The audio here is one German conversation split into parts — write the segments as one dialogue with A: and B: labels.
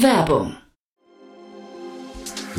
A: Werbung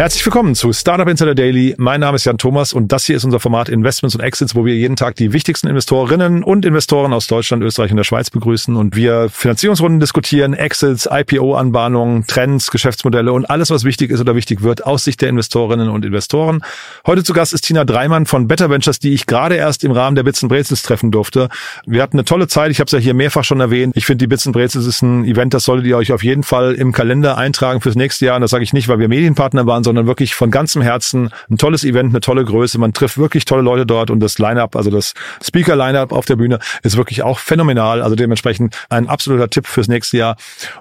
B: Herzlich willkommen zu Startup Insider Daily. Mein Name ist Jan Thomas und das hier ist unser Format Investments und Exits, wo wir jeden Tag die wichtigsten Investorinnen und Investoren aus Deutschland, Österreich und der Schweiz begrüßen und wir Finanzierungsrunden diskutieren, Exits, IPO-Anbahnungen, Trends, Geschäftsmodelle und alles, was wichtig ist oder wichtig wird aus Sicht der Investorinnen und Investoren. Heute zu Gast ist Tina Dreimann von Better Ventures, die ich gerade erst im Rahmen der Bits Brezels treffen durfte. Wir hatten eine tolle Zeit. Ich habe es ja hier mehrfach schon erwähnt. Ich finde, die Bits Brezels ist ein Event, das solltet ihr euch auf jeden Fall im Kalender eintragen fürs nächste Jahr. Und das sage ich nicht, weil wir Medienpartner waren, sondern wirklich von ganzem Herzen ein tolles Event, eine tolle Größe. Man trifft wirklich tolle Leute dort und das Line-up, also das Speaker-Line-up auf der Bühne ist wirklich auch phänomenal. Also dementsprechend ein absoluter Tipp fürs nächste Jahr.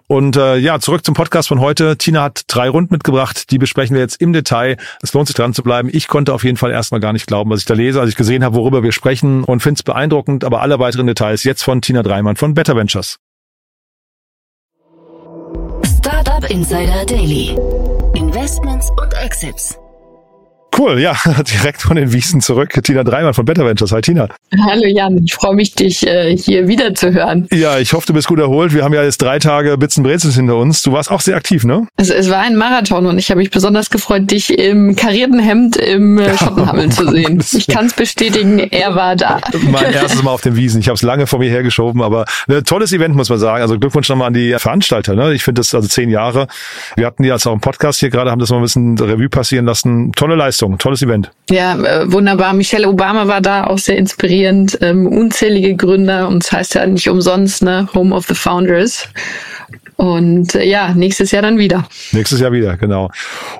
B: Und äh, ja, zurück zum Podcast von heute. Tina hat drei Runden mitgebracht, die besprechen wir jetzt im Detail. Es lohnt sich dran zu bleiben. Ich konnte auf jeden Fall erstmal gar nicht glauben, was ich da lese, als ich gesehen habe, worüber wir sprechen und finde es beeindruckend. Aber alle weiteren Details jetzt von Tina Dreimann von Better Ventures.
A: Startup Insider Daily. Investments und Exits.
B: Cool, ja, direkt von den Wiesen zurück. Tina Dreimann von Better Ventures. Hi Tina.
C: Hallo Jan, ich freue mich, dich äh, hier wieder zu hören.
B: Ja, ich hoffe, du bist gut erholt. Wir haben ja jetzt drei Tage Bits und Brezels hinter uns. Du warst auch sehr aktiv, ne?
C: Also, es war ein Marathon und ich habe mich besonders gefreut, dich im karierten Hemd im äh, Schottenhammel zu sehen. Ich kann es bestätigen, er war da.
B: Mein erstes Mal auf den Wiesen. Ich habe es lange vor mir hergeschoben, aber ein tolles Event, muss man sagen. Also Glückwunsch nochmal an die Veranstalter. Ne? Ich finde das also zehn Jahre. Wir hatten ja jetzt auch im Podcast hier gerade, haben das mal ein bisschen Revue passieren lassen. Tolle Leistung, tolles Event.
C: Ja, äh, wunderbar. Michelle Obama war da auch sehr inspirierend. Ähm, unzählige Gründer und es das heißt ja nicht umsonst, ne? Home of the Founders. Und äh, ja, nächstes Jahr dann wieder.
B: Nächstes Jahr wieder, genau.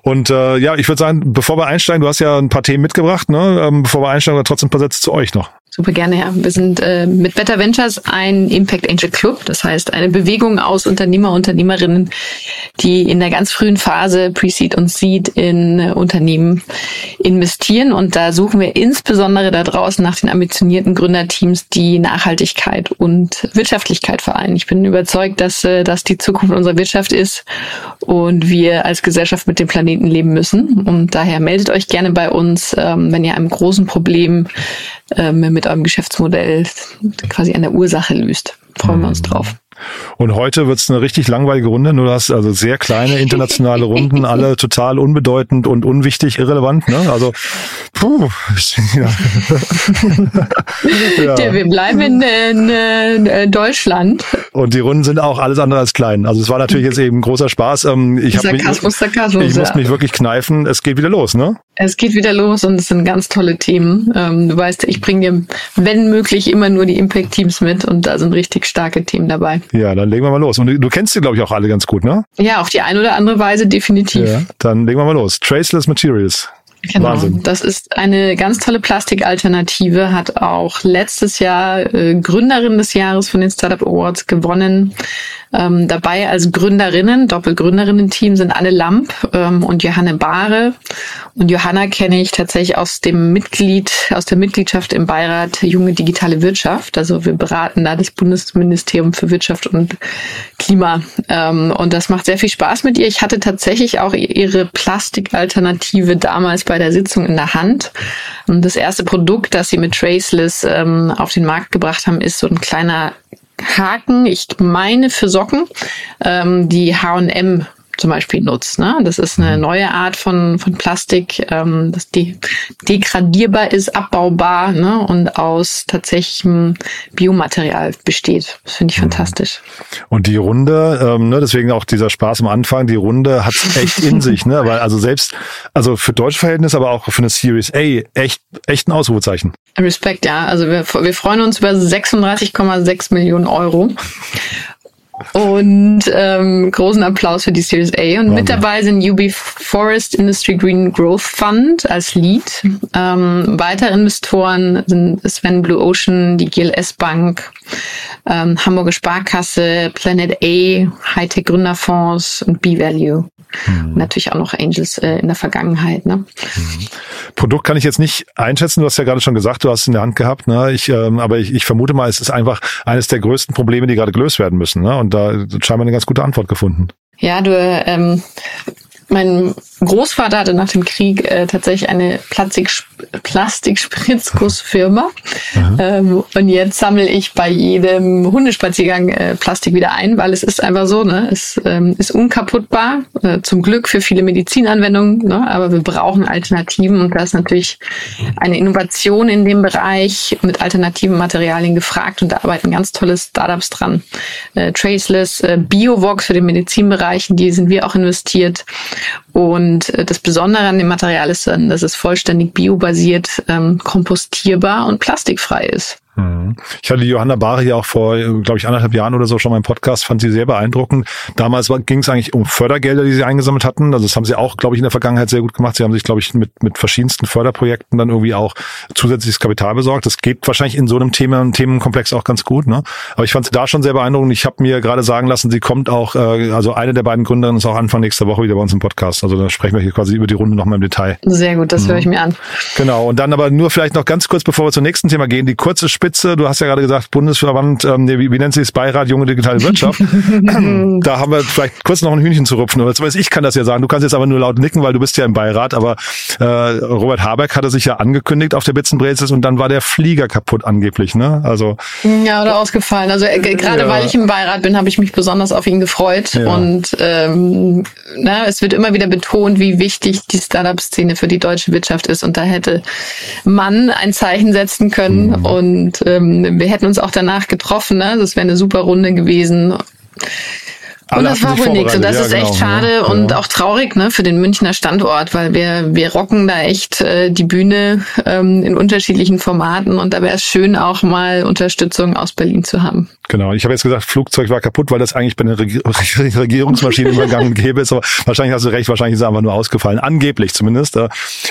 B: Und äh, ja, ich würde sagen, bevor wir einsteigen, du hast ja ein paar Themen mitgebracht, ne? Ähm, bevor wir einsteigen, trotzdem ein paar Sätze zu euch noch.
C: Super gerne, ja. Wir sind äh, mit Better Ventures ein Impact Angel Club, das heißt eine Bewegung aus Unternehmer, Unternehmerinnen, die in der ganz frühen Phase Pre-Seed und Seed in äh, Unternehmen investieren. Und da suchen wir insbesondere da draußen nach den ambitionierten Gründerteams, die Nachhaltigkeit und Wirtschaftlichkeit vereinen. Ich bin überzeugt, dass äh, das die Zukunft unserer Wirtschaft ist und wir als Gesellschaft mit dem Planeten leben müssen. Und daher meldet euch gerne bei uns, ähm, wenn ihr einem großen Problem ähm, mit eurem Geschäftsmodell quasi an der Ursache löst. Freuen wir uns drauf.
B: Und heute wird's eine richtig langweilige Runde. Du hast also sehr kleine internationale Runden, alle total unbedeutend und unwichtig, irrelevant. Ne? Also, puh.
C: ja. ja. Wir bleiben in, in, in, Deutschland.
B: Und die Runden sind auch alles andere als klein. Also es war natürlich jetzt eben großer Spaß. Ähm, ich habe mich,
C: Sarkasmus,
B: ich ja. muss mich wirklich kneifen. Es geht wieder los, ne?
C: Es geht wieder los und es sind ganz tolle Themen. Ähm, du weißt, ich bringe dir, wenn möglich, immer nur die Impact-Teams mit und da sind richtig starke Themen dabei.
B: Ja, dann legen wir mal los. Und du kennst die, glaube ich, auch alle ganz gut, ne?
C: Ja, auf die eine oder andere Weise definitiv. Ja,
B: dann legen wir mal los. Traceless Materials.
C: Genau, Wahnsinn. das ist eine ganz tolle Plastikalternative, hat auch letztes Jahr äh, Gründerin des Jahres von den Startup Awards gewonnen. Ähm, dabei als Gründerinnen, Doppelgründerinnen-Team sind Anne Lamp ähm, und Johanne Bahre. Und Johanna kenne ich tatsächlich aus dem Mitglied, aus der Mitgliedschaft im Beirat Junge Digitale Wirtschaft. Also wir beraten da das Bundesministerium für Wirtschaft und Klima. Ähm, und das macht sehr viel Spaß mit ihr. Ich hatte tatsächlich auch ihre Plastikalternative damals bei der Sitzung in der Hand. Und das erste Produkt, das sie mit Traceless ähm, auf den Markt gebracht haben, ist so ein kleiner Haken, ich meine für Socken, ähm, die H&M zum Beispiel nutzt. Ne? Das ist eine mhm. neue Art von, von Plastik, ähm, das de degradierbar ist, abbaubar ne? und aus tatsächlichem Biomaterial besteht. Das finde ich mhm. fantastisch.
B: Und die Runde, ähm, ne, deswegen auch dieser Spaß am Anfang, die Runde hat echt in sich, ne? Weil also selbst, also für deutsche Verhältnisse, aber auch für eine Series A, echt, echt ein Ausrufezeichen.
C: Respekt, ja. Also wir, wir freuen uns über 36,6 Millionen Euro. Und ähm, großen Applaus für die Series A. Und Wahnsinn. mit dabei sind UB Forest Industry Green Growth Fund als Lead. Ähm, weitere Investoren sind Sven Blue Ocean, die GLS Bank, ähm, Hamburger Sparkasse, Planet A, Hightech Gründerfonds und B-Value. Mhm. natürlich auch noch Angels äh, in der Vergangenheit. Ne? Mhm.
B: Produkt kann ich jetzt nicht einschätzen. Du hast ja gerade schon gesagt, du hast es in der Hand gehabt. Ne? Ich, ähm, aber ich, ich vermute mal, es ist einfach eines der größten Probleme, die gerade gelöst werden müssen. Ne? Und da scheinbar eine ganz gute Antwort gefunden.
C: Ja, du ähm, mein Großvater hatte nach dem Krieg äh, tatsächlich eine Plastik Plastikspritzgussfirma. Ähm, und jetzt sammle ich bei jedem Hundespaziergang äh, Plastik wieder ein, weil es ist einfach so, ne? Es ähm, ist unkaputtbar, äh, zum Glück für viele Medizinanwendungen, ne? aber wir brauchen Alternativen und da ist natürlich eine Innovation in dem Bereich mit alternativen Materialien gefragt und da arbeiten ganz tolle Startups dran. Äh, Traceless, äh, Biovox für den Medizinbereich, in die sind wir auch investiert. Und äh, das Besondere an dem Material ist dann, dass es vollständig biobasiert, ähm, kompostierbar und plastikfrei ist.
B: Mhm. Ich hatte die Johanna Bari ja auch vor, glaube ich, anderthalb Jahren oder so schon mal im Podcast, fand sie sehr beeindruckend. Damals ging es eigentlich um Fördergelder, die sie eingesammelt hatten. Also das haben sie auch, glaube ich, in der Vergangenheit sehr gut gemacht. Sie haben sich, glaube ich, mit, mit verschiedensten Förderprojekten dann irgendwie auch zusätzliches Kapital besorgt. Das geht wahrscheinlich in so einem Thema, einem Themenkomplex auch ganz gut. Ne? Aber ich fand sie da schon sehr beeindruckend. Ich habe mir gerade sagen lassen, sie kommt auch, äh, also eine der beiden Gründerinnen ist auch Anfang nächster Woche wieder bei uns im Podcast. Also da sprechen wir hier quasi über die Runde nochmal im Detail.
C: Sehr gut, das mhm. höre ich mir an.
B: Genau. Und dann aber nur vielleicht noch ganz kurz, bevor wir zum nächsten Thema gehen, die kurze Spitze. Du hast ja gerade gesagt, Bundesverband, ähm, wie, wie nennt sich das Beirat Junge Digitale Wirtschaft? da haben wir vielleicht kurz noch ein Hühnchen zu rupfen. Oder zumindest ich kann das ja sagen. Du kannst jetzt aber nur laut nicken, weil du bist ja im Beirat. Aber äh, Robert Habeck hatte sich ja angekündigt auf der Bitzenbrezis und dann war der Flieger kaputt angeblich. Ne? Also
C: ja oder ausgefallen. Also äh, gerade ja. weil ich im Beirat bin, habe ich mich besonders auf ihn gefreut. Ja. Und ähm, na, es wird immer wieder betont, wie wichtig die Startup-Szene für die deutsche Wirtschaft ist. Und da hätte man ein Zeichen setzen können. Mhm. Und ähm, wir hätten uns auch danach getroffen. Ne? Das wäre eine super Runde gewesen. Und das war wohl nichts. Und das ja, ist echt genau. schade ja. und auch traurig ne, für den Münchner Standort, weil wir, wir rocken da echt äh, die Bühne ähm, in unterschiedlichen Formaten und da wäre es schön, auch mal Unterstützung aus Berlin zu haben.
B: Genau. Ich habe jetzt gesagt, Flugzeug war kaputt, weil das eigentlich bei der Regierungsmaschine immer gang und gäbe ist. Aber wahrscheinlich hast du recht, wahrscheinlich ist es einfach nur ausgefallen. Angeblich zumindest.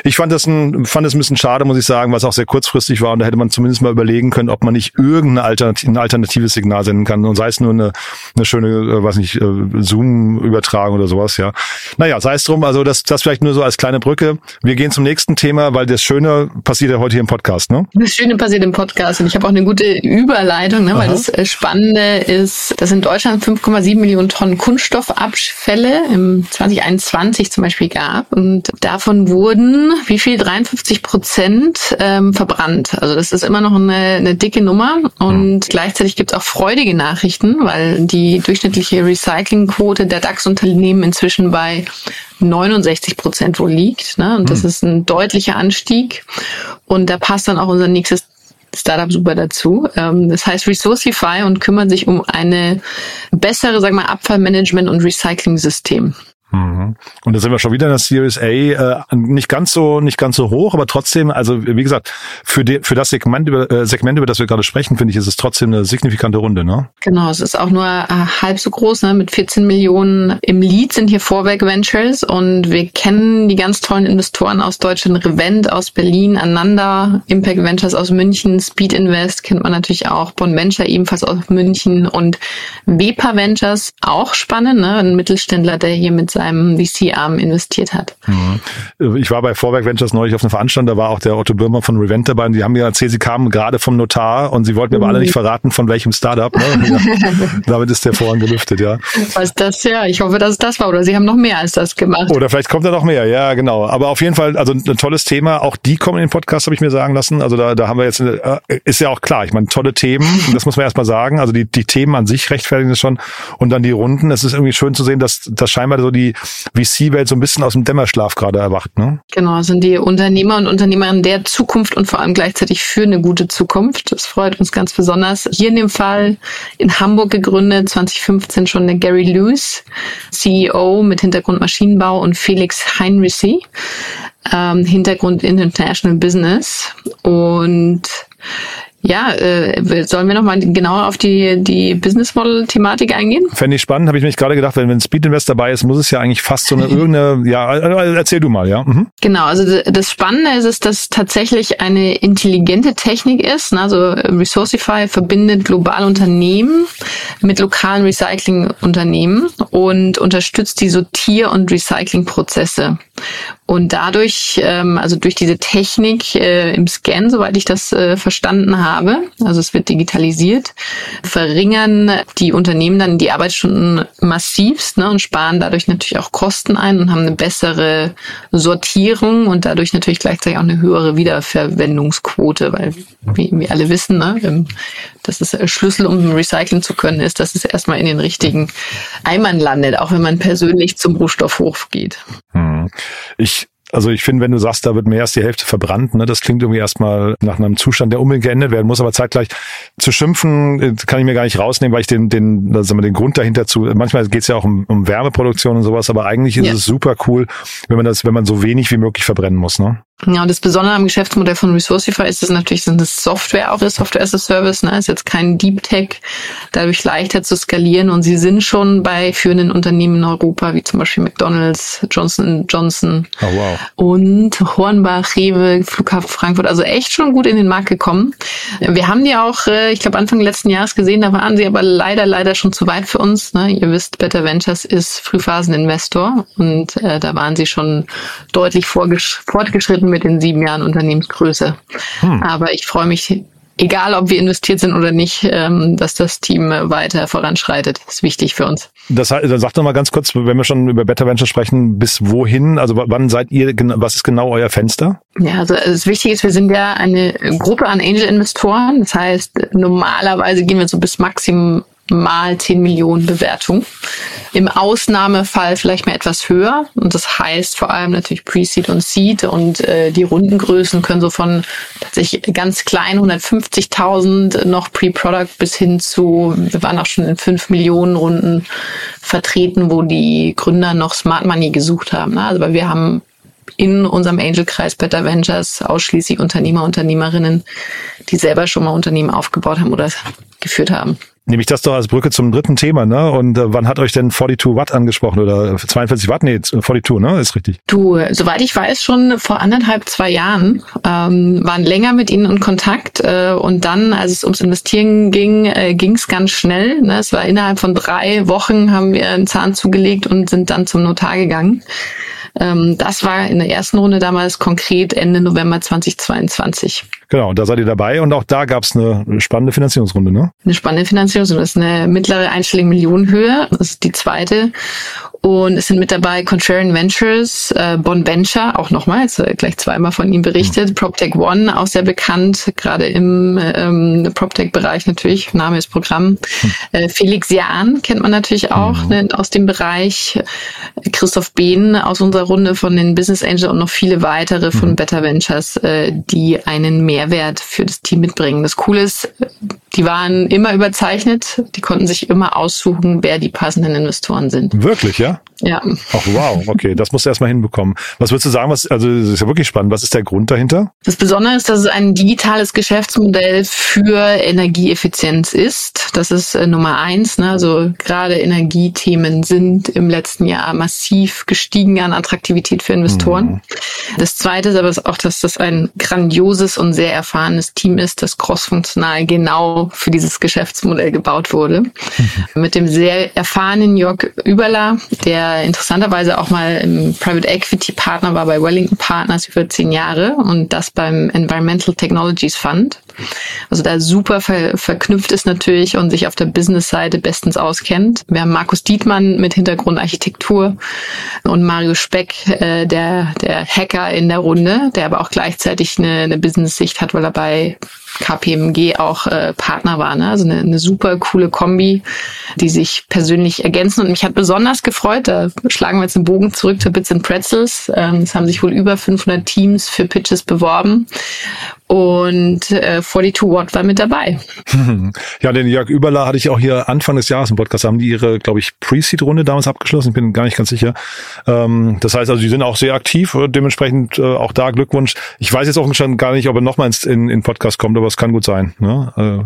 B: Ich fand das ein, fand es ein bisschen schade, muss ich sagen, was auch sehr kurzfristig war. Und da hätte man zumindest mal überlegen können, ob man nicht irgendein Alternativ, ein alternatives Signal senden kann. Und sei es nur eine, eine schöne, äh, weiß nicht, äh, Zoom-Übertragung oder sowas, ja. Naja, sei es drum. Also das, das vielleicht nur so als kleine Brücke. Wir gehen zum nächsten Thema, weil das Schöne passiert ja heute hier im Podcast, ne?
C: Das Schöne passiert im Podcast. Und ich habe auch eine gute Überleitung, ne, weil das äh, Spannende ist, dass in Deutschland 5,7 Millionen Tonnen Kunststoffabfälle im 2021 zum Beispiel gab. Und davon wurden, wie viel? 53 Prozent ähm, verbrannt. Also das ist immer noch eine, eine dicke Nummer. Und mhm. gleichzeitig gibt es auch freudige Nachrichten, weil die durchschnittliche Recyclingquote der DAX-Unternehmen inzwischen bei 69 Prozent wohl liegt. Ne? Und das mhm. ist ein deutlicher Anstieg. Und da passt dann auch unser nächstes Startup super dazu. Ähm, das heißt Resourcify und kümmert sich um eine bessere, sag mal, Abfallmanagement und Recycling-System.
B: Mhm. Und da sind wir schon wieder in der Series A, äh, nicht ganz so, nicht ganz so hoch, aber trotzdem, also wie gesagt, für, die, für das Segment über, äh, Segment, über das wir gerade sprechen, finde ich, ist es trotzdem eine signifikante Runde, ne?
C: Genau, es ist auch nur äh, halb so groß, ne? Mit 14 Millionen im Lead sind hier Vorwerk Ventures und wir kennen die ganz tollen Investoren aus Deutschland, Revent aus Berlin, Ananda, Impact Ventures aus München, Speed Invest kennt man natürlich auch, Bon Venture ebenfalls aus München und Wepa Ventures, auch spannend, ne? Ein Mittelständler, der hier mit seinem VC-Arm investiert hat.
B: Mhm. Ich war bei Vorwerk Ventures neulich auf einer Veranstaltung, da war auch der Otto Bürmer von Revent dabei und die haben mir erzählt, sie kamen gerade vom Notar und sie wollten mir aber alle nicht mhm. verraten, von welchem Startup. Ne? Damit ist der Vorhang gelüftet, ja.
C: Was das, ja, ich hoffe, dass es das war oder sie haben noch mehr als das gemacht.
B: Oder vielleicht kommt da noch mehr, ja, genau. Aber auf jeden Fall, also ein tolles Thema. Auch die kommen in den Podcast, habe ich mir sagen lassen. Also da, da haben wir jetzt, äh, ist ja auch klar, ich meine, tolle Themen, das muss man erstmal sagen. Also die, die Themen an sich rechtfertigen es schon und dann die Runden. Es ist irgendwie schön zu sehen, dass, dass scheinbar so die, VC-Welt so ein bisschen aus dem Dämmerschlaf gerade erwacht. Ne?
C: Genau, sind die Unternehmer und Unternehmerinnen der Zukunft und vor allem gleichzeitig für eine gute Zukunft. Das freut uns ganz besonders. Hier in dem Fall in Hamburg gegründet, 2015 schon der Gary Lewis, CEO mit Hintergrund Maschinenbau und Felix Heinrichsey, ähm, Hintergrund International Business. Und Ja, äh, sollen wir nochmal genauer auf die, die Business Model Thematik eingehen?
B: Fände ich spannend, habe ich mich gerade gedacht, wenn, wenn Speed Invest dabei ist, muss es ja eigentlich fast so eine irgendeine, ja, äh, erzähl du mal, ja. Mhm.
C: Genau, also das Spannende ist, ist, dass tatsächlich eine intelligente Technik ist. Ne? Also Resourcify verbindet globale Unternehmen mit lokalen Recyclingunternehmen und unterstützt die Sortier- und Recyclingprozesse. Und dadurch, ähm, also durch diese Technik äh, im Scan, soweit ich das äh, verstanden habe, also es wird digitalisiert, verringern die Unternehmen dann die Arbeitsstunden massivst ne, und sparen dadurch natürlich auch Kosten ein und haben eine bessere Sortierung und dadurch natürlich gleichzeitig auch eine höhere Wiederverwendungsquote, weil wie wir alle wissen, ne, dass es Schlüssel, um recyceln zu können, ist, dass es erstmal in den richtigen Eimern landet, auch wenn man persönlich zum Rohstoffhof geht.
B: Hm. Ich also ich finde, wenn du sagst, da wird mehr als die Hälfte verbrannt, ne, das klingt irgendwie erstmal nach einem Zustand, der unbedingt geändert werden muss, aber zeitgleich zu schimpfen äh, kann ich mir gar nicht rausnehmen, weil ich den, den, sagen wir, den Grund dahinter zu, manchmal geht es ja auch um, um Wärmeproduktion und sowas, aber eigentlich ist ja. es super cool, wenn man das, wenn man so wenig wie möglich verbrennen muss, ne?
C: Ja, und das Besondere am Geschäftsmodell von Resourcify ist es natürlich, sind das Software auch, das Software as a Service, ne, ist jetzt kein Deep Tech, dadurch leichter zu skalieren und sie sind schon bei führenden Unternehmen in Europa, wie zum Beispiel McDonalds, Johnson Johnson
B: oh, wow.
C: und Hornbach, Rewe, Flughafen Frankfurt, also echt schon gut in den Markt gekommen. Wir haben die auch, äh, ich glaube Anfang letzten Jahres gesehen, da waren sie aber leider, leider schon zu weit für uns. Ne? Ihr wisst, Better Ventures ist Frühphaseninvestor und äh, da waren sie schon deutlich fortgeschritten mit den sieben Jahren Unternehmensgröße. Hm. Aber ich freue mich, egal ob wir investiert sind oder nicht, ähm, dass das Team weiter voranschreitet. Das ist wichtig für uns.
B: Das heißt, dann sag doch mal ganz kurz, wenn wir schon über Better Venture sprechen, bis wohin? Also wann seid ihr, was ist genau euer Fenster?
C: Ja, also das Wichtige ist, wir sind ja eine Gruppe an Angel-Investoren. Das heißt, normalerweise gehen wir so bis Maximum mal 10 Millionen Bewertung. Im Ausnahmefall vielleicht mal etwas höher. Und das heißt vor allem natürlich Pre-Seed und Seed. Und äh, die Rundengrößen können so von tatsächlich ganz klein 150.000 noch Pre-Product bis hin zu, wir waren auch schon in 5 Millionen Runden vertreten, wo die Gründer noch Smart Money gesucht haben. Ne? Also weil wir haben in unserem Angel-Kreis Better Ventures ausschließlich Unternehmer, Unternehmerinnen, die selber schon mal Unternehmen aufgebaut haben oder geführt haben.
B: Nehme ich das doch als Brücke zum dritten Thema, ne? Und äh, wann hat euch denn 42 Watt angesprochen oder 42 Watt? Nee, 42, ne? Ist richtig.
C: Du, soweit ich weiß, schon vor anderthalb, zwei Jahren, ähm, waren länger mit ihnen in Kontakt äh, und dann, als es ums Investieren ging, äh, ging es ganz schnell. Ne? Es war innerhalb von drei Wochen haben wir einen Zahn zugelegt und sind dann zum Notar gegangen. Ähm, das war in der ersten Runde damals konkret Ende November 2022.
B: Genau, da seid ihr dabei und auch da gab es eine spannende Finanzierungsrunde, ne?
C: Eine spannende Finanzierungsrunde. Das ist eine mittlere einstellige Millionenhöhe. Das ist die zweite. Und es sind mit dabei Contrarian Ventures, äh, Bon Venture, auch nochmal, jetzt äh, gleich zweimal von ihm berichtet, mhm. PropTech One, auch sehr bekannt, gerade im ähm, PropTech-Bereich natürlich, Name ist Programm. Mhm. Äh, Felix Jahn kennt man natürlich auch mhm. ne, aus dem Bereich. Christoph Behn aus unserer Runde von den Business Angel und noch viele weitere von mhm. Better Ventures, äh, die einen Mehrwert für das Team mitbringen. Das Coole ist, die waren immer überzeichnet, die konnten sich immer aussuchen, wer die passenden Investoren sind.
B: Wirklich, ja?
C: Ja.
B: Ach wow, okay, das musst du erstmal hinbekommen. Was würdest du sagen, was, also das ist ja wirklich spannend, was ist der Grund dahinter?
C: Das Besondere ist, dass es ein digitales Geschäftsmodell für Energieeffizienz ist. Das ist äh, Nummer eins. Ne? Also gerade Energiethemen sind im letzten Jahr massiv gestiegen an Attraktivität für Investoren. Mhm. Das zweite ist aber auch, dass das ein grandioses und sehr erfahrenes Team ist, das crossfunktional genau für dieses Geschäftsmodell gebaut wurde. Mhm. Mit dem sehr erfahrenen Jörg Überler, der interessanterweise auch mal im Private Equity Partner war bei Wellington Partners über zehn Jahre und das beim Environmental Technologies Fund. Also da super ver verknüpft ist natürlich und sich auf der Business-Seite bestens auskennt. Wir haben Markus Dietmann mit Hintergrund Architektur und Mario Speck, äh, der, der Hacker in der Runde, der aber auch gleichzeitig eine, eine Business-Sicht hat, weil er bei KPMG auch äh, Partner war. Ne? Also eine, eine super coole Kombi, die sich persönlich ergänzen. Und mich hat besonders gefreut, da schlagen wir jetzt den Bogen zurück zu Bits and Pretzels. Ähm, es haben sich wohl über 500 Teams für Pitches beworben und äh, 42 Watt war mit dabei.
B: Ja, den Jörg Überler hatte ich auch hier Anfang des Jahres im Podcast, haben die ihre, glaube ich, Pre-Seed-Runde damals abgeschlossen, ich bin gar nicht ganz sicher. Ähm, das heißt also, die sind auch sehr aktiv, dementsprechend äh, auch da Glückwunsch. Ich weiß jetzt auch gar nicht, ob er nochmal in, in Podcast kommt, aber es kann gut sein. Ne?
C: Also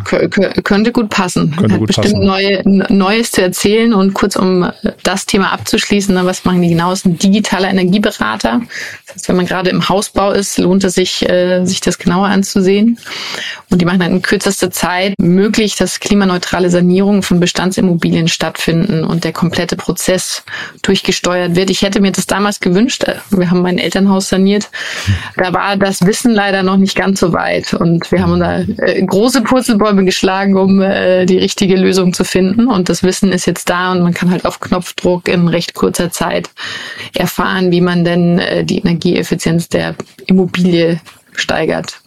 C: könnte gut passen.
B: Könnte
C: Hat
B: gut
C: bestimmt
B: passen.
C: Neue, Neues zu erzählen und kurz um das Thema abzuschließen, ne, was machen die genau? Ist ein digitaler Energieberater. Das heißt, wenn man gerade im Hausbau ist, lohnt es sich, äh, sich das genauer anzusehen. Und die machen dann in kürzester Zeit möglich, dass klimaneutrale Sanierungen von Bestandsimmobilien stattfinden und der komplette Prozess durchgesteuert wird. Ich hätte mir das damals gewünscht. Wir haben mein Elternhaus saniert. Da war das Wissen leider noch nicht ganz so weit. Und wir haben da äh, große Purzelbäume geschlagen, um äh, die richtige Lösung zu finden. Und das Wissen ist jetzt da und man kann halt auf Knopfdruck in recht kurzer Zeit erfahren, wie man denn äh, die Energieeffizienz der Immobilie steigert.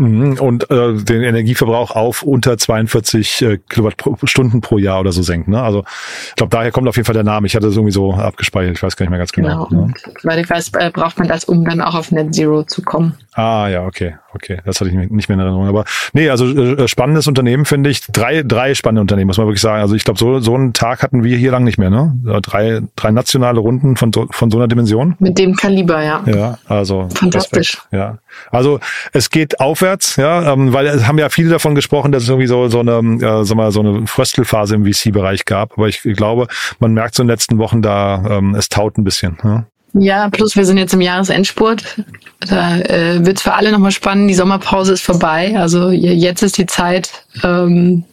B: Mhm, und äh, den Energieverbrauch auf unter 42 äh, Kilowattstunden pro Jahr oder so senken. Ne? Also ich glaube, daher kommt auf jeden Fall der Name. Ich hatte das irgendwie so abgespeichert, ich weiß gar nicht mehr ganz genau.
C: genau. Ne? Weil ich weiß, braucht man das, um dann auch auf Net Zero zu kommen.
B: Ah ja, okay, okay. Das hatte ich nicht mehr in Erinnerung. Aber nee, also äh, spannendes Unternehmen finde ich. Drei, drei spannende Unternehmen, muss man wirklich sagen. Also ich glaube, so, so einen Tag hatten wir hier lang nicht mehr, ne? Drei, drei nationale Runden von so, von so einer Dimension.
C: Mit dem Kaliber, ja.
B: Ja, also
C: fantastisch.
B: Respekt, ja. Also es geht aufwärts, ja, ähm, weil es haben ja viele davon gesprochen, dass es irgendwie so, so eine, äh, sag mal, so eine Fröstelphase im VC-Bereich gab. Aber ich glaube, man merkt so in den letzten Wochen da, ähm, es taut ein bisschen. Ja?
C: Ja, plus wir sind jetzt im Jahresendspurt. Da äh, wird es für alle nochmal spannend. Die Sommerpause ist vorbei. Also jetzt ist die Zeit, ähm,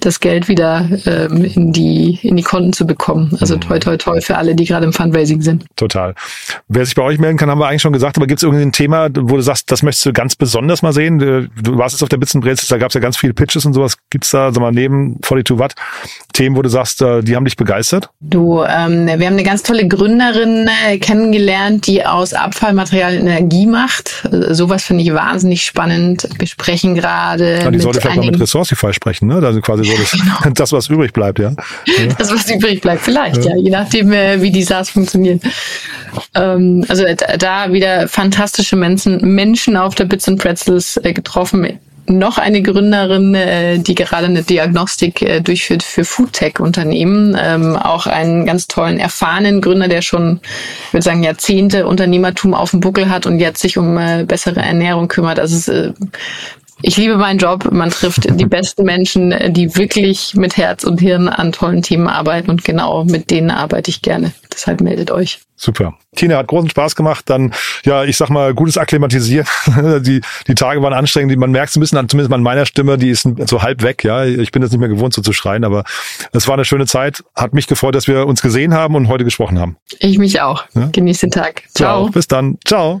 C: das Geld wieder ähm, in die in die Konten zu bekommen. Also toi toi toi für alle, die gerade im Fundraising sind.
B: Total. Wer sich bei euch melden kann, haben wir eigentlich schon gesagt, aber gibt es irgendein Thema, wo du sagst, das möchtest du ganz besonders mal sehen? Du warst jetzt auf der Bits Brezels, da gab es ja ganz viele Pitches und sowas. Gibt es da, sag mal, neben 42 Watt Themen, wo du sagst, äh, die haben dich begeistert?
C: Du, ähm, wir haben eine ganz tolle Gründerin äh, kennengelernt, die aus Abfallmaterial Energie macht. Äh, sowas finde ich wahnsinnig spannend. Wir sprechen gerade.
B: Ja, die sollte vielleicht mal mit Resourcify sprechen, ne? Also quasi so das, genau. das, was übrig bleibt, ja.
C: Das, was übrig bleibt, vielleicht, ja, ja je nachdem, äh, wie die SaaS funktionieren. Ähm, also da wieder fantastische Menschen, Menschen auf der Bits and Pretzels äh, getroffen noch eine Gründerin, äh, die gerade eine Diagnostik äh, durchführt für Foodtech-Unternehmen. Ähm, auch einen ganz tollen, erfahrenen Gründer, der schon, ich würde sagen, Jahrzehnte Unternehmertum auf dem Buckel hat und jetzt sich um äh, bessere Ernährung kümmert. Also es, äh, ich liebe meinen Job. Man trifft die besten Menschen, die wirklich mit Herz und Hirn an tollen Themen arbeiten und genau mit denen arbeite ich gerne. Deshalb meldet euch.
B: Super. Tina hat großen Spaß gemacht. Dann, ja, ich sag mal, gutes Akklimatisieren. die, die Tage waren anstrengend. Man merkt es ein bisschen, an, zumindest an meiner Stimme, die ist so halb weg. Ja, ich bin jetzt nicht mehr gewohnt, so zu schreien, aber es war eine schöne Zeit. Hat mich gefreut, dass wir uns gesehen haben und heute gesprochen haben.
C: Ich mich auch. Ja? Genieß den Tag. Ciao.
B: Ciao. Bis dann. Ciao.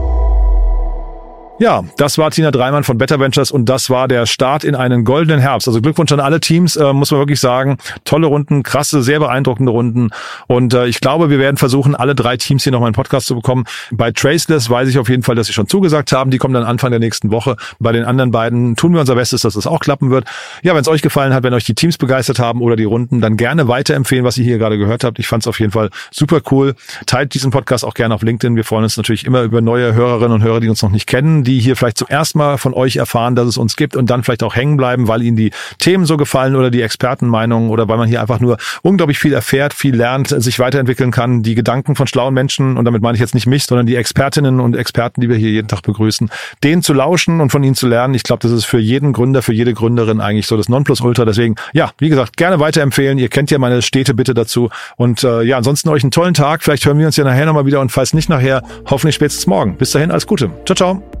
B: Ja, das war Tina Dreimann von Better Ventures und das war der Start in einen goldenen Herbst. Also Glückwunsch an alle Teams, äh, muss man wirklich sagen. Tolle Runden, krasse, sehr beeindruckende Runden. Und äh, ich glaube, wir werden versuchen, alle drei Teams hier noch mal einen Podcast zu bekommen. Bei Traceless weiß ich auf jeden Fall, dass sie schon zugesagt haben. Die kommen dann Anfang der nächsten Woche. Bei den anderen beiden tun wir unser Bestes, dass das auch klappen wird. Ja, wenn es euch gefallen hat, wenn euch die Teams begeistert haben oder die Runden, dann gerne weiterempfehlen, was ihr hier gerade gehört habt. Ich fand es auf jeden Fall super cool. Teilt diesen Podcast auch gerne auf LinkedIn. Wir freuen uns natürlich immer über neue Hörerinnen und Hörer, die uns noch nicht kennen, die hier vielleicht zum ersten Mal von euch erfahren, dass es uns gibt und dann vielleicht auch hängen bleiben, weil ihnen die Themen so gefallen oder die Expertenmeinungen oder weil man hier einfach nur unglaublich viel erfährt, viel lernt, sich weiterentwickeln kann, die Gedanken von schlauen Menschen und damit meine ich jetzt nicht mich, sondern die Expertinnen und Experten, die wir hier jeden Tag begrüßen, denen zu lauschen und von ihnen zu lernen. Ich glaube, das ist für jeden Gründer, für jede Gründerin eigentlich so das Nonplusultra. Deswegen, ja, wie gesagt, gerne weiterempfehlen. Ihr kennt ja meine stete Bitte dazu. Und äh, ja, ansonsten euch einen tollen Tag. Vielleicht hören wir uns ja nachher nochmal wieder und falls nicht nachher, hoffentlich spätestens morgen. Bis dahin, alles Gute. Ciao, ciao.